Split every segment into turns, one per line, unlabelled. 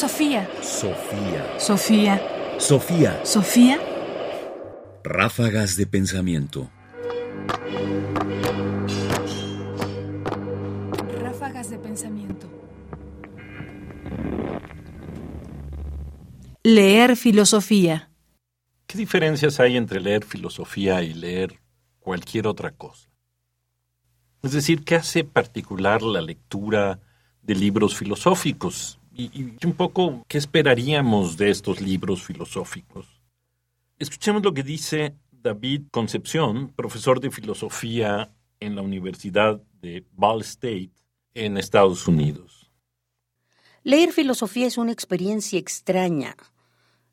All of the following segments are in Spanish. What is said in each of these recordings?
Sofía.
Sofía.
Sofía.
Sofía.
Sofía.
Ráfagas de pensamiento.
Ráfagas de pensamiento. Leer filosofía.
¿Qué diferencias hay entre leer filosofía y leer cualquier otra cosa? Es decir, ¿qué hace particular la lectura de libros filosóficos? Y, un poco, ¿qué esperaríamos de estos libros filosóficos? Escuchemos lo que dice David Concepción, profesor de filosofía en la Universidad de Ball State en Estados Unidos.
Leer filosofía es una experiencia extraña.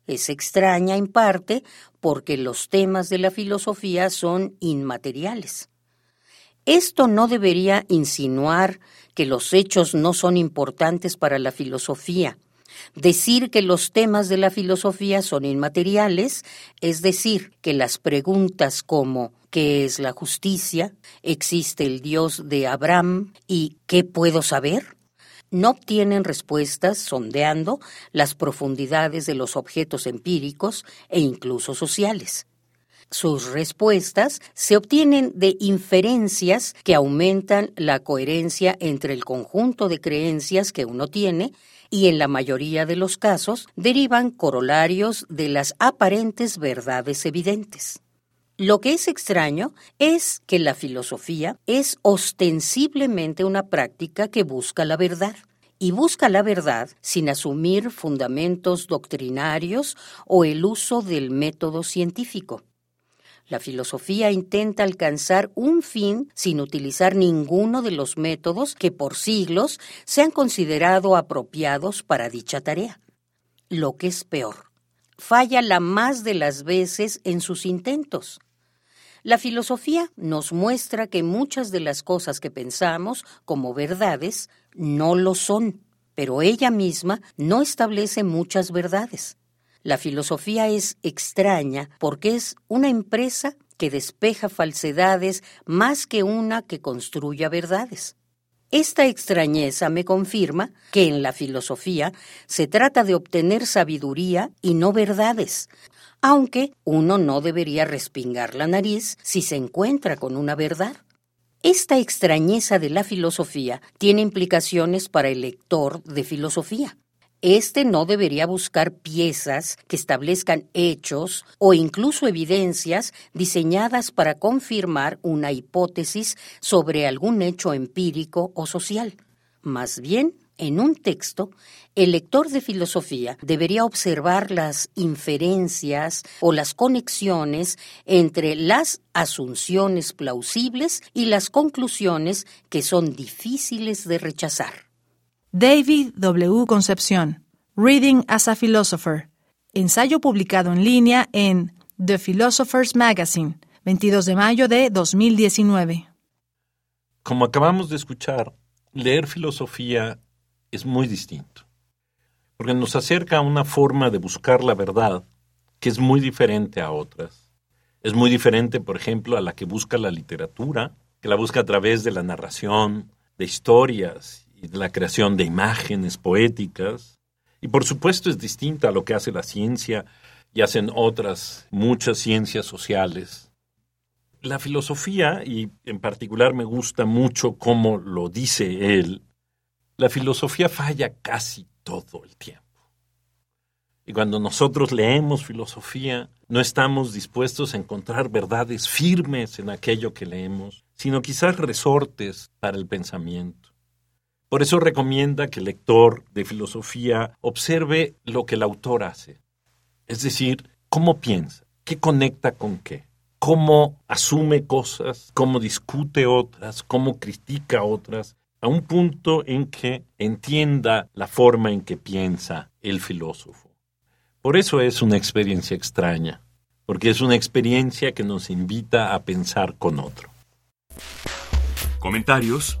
Es extraña en parte porque los temas de la filosofía son inmateriales. Esto no debería insinuar que los hechos no son importantes para la filosofía. Decir que los temas de la filosofía son inmateriales, es decir, que las preguntas como ¿qué es la justicia? ¿Existe el Dios de Abraham? ¿Y qué puedo saber? no obtienen respuestas sondeando las profundidades de los objetos empíricos e incluso sociales. Sus respuestas se obtienen de inferencias que aumentan la coherencia entre el conjunto de creencias que uno tiene y en la mayoría de los casos derivan corolarios de las aparentes verdades evidentes. Lo que es extraño es que la filosofía es ostensiblemente una práctica que busca la verdad y busca la verdad sin asumir fundamentos doctrinarios o el uso del método científico. La filosofía intenta alcanzar un fin sin utilizar ninguno de los métodos que por siglos se han considerado apropiados para dicha tarea. Lo que es peor, falla la más de las veces en sus intentos. La filosofía nos muestra que muchas de las cosas que pensamos como verdades no lo son, pero ella misma no establece muchas verdades. La filosofía es extraña porque es una empresa que despeja falsedades más que una que construya verdades. Esta extrañeza me confirma que en la filosofía se trata de obtener sabiduría y no verdades, aunque uno no debería respingar la nariz si se encuentra con una verdad. Esta extrañeza de la filosofía tiene implicaciones para el lector de filosofía. Este no debería buscar piezas que establezcan hechos o incluso evidencias diseñadas para confirmar una hipótesis sobre algún hecho empírico o social. Más bien, en un texto, el lector de filosofía debería observar las inferencias o las conexiones entre las asunciones plausibles y las conclusiones que son difíciles de rechazar.
David W. Concepción, Reading as a Philosopher, ensayo publicado en línea en The Philosopher's Magazine, 22 de mayo de 2019.
Como acabamos de escuchar, leer filosofía es muy distinto, porque nos acerca a una forma de buscar la verdad que es muy diferente a otras. Es muy diferente, por ejemplo, a la que busca la literatura, que la busca a través de la narración, de historias y la creación de imágenes poéticas. Y por supuesto es distinta a lo que hace la ciencia y hacen otras muchas ciencias sociales. La filosofía, y en particular me gusta mucho cómo lo dice él, la filosofía falla casi todo el tiempo. Y cuando nosotros leemos filosofía, no estamos dispuestos a encontrar verdades firmes en aquello que leemos, sino quizás resortes para el pensamiento. Por eso recomienda que el lector de filosofía observe lo que el autor hace. Es decir, cómo piensa, qué conecta con qué, cómo asume cosas, cómo discute otras, cómo critica otras, a un punto en que entienda la forma en que piensa el filósofo. Por eso es una experiencia extraña, porque es una experiencia que nos invita a pensar con otro.
Comentarios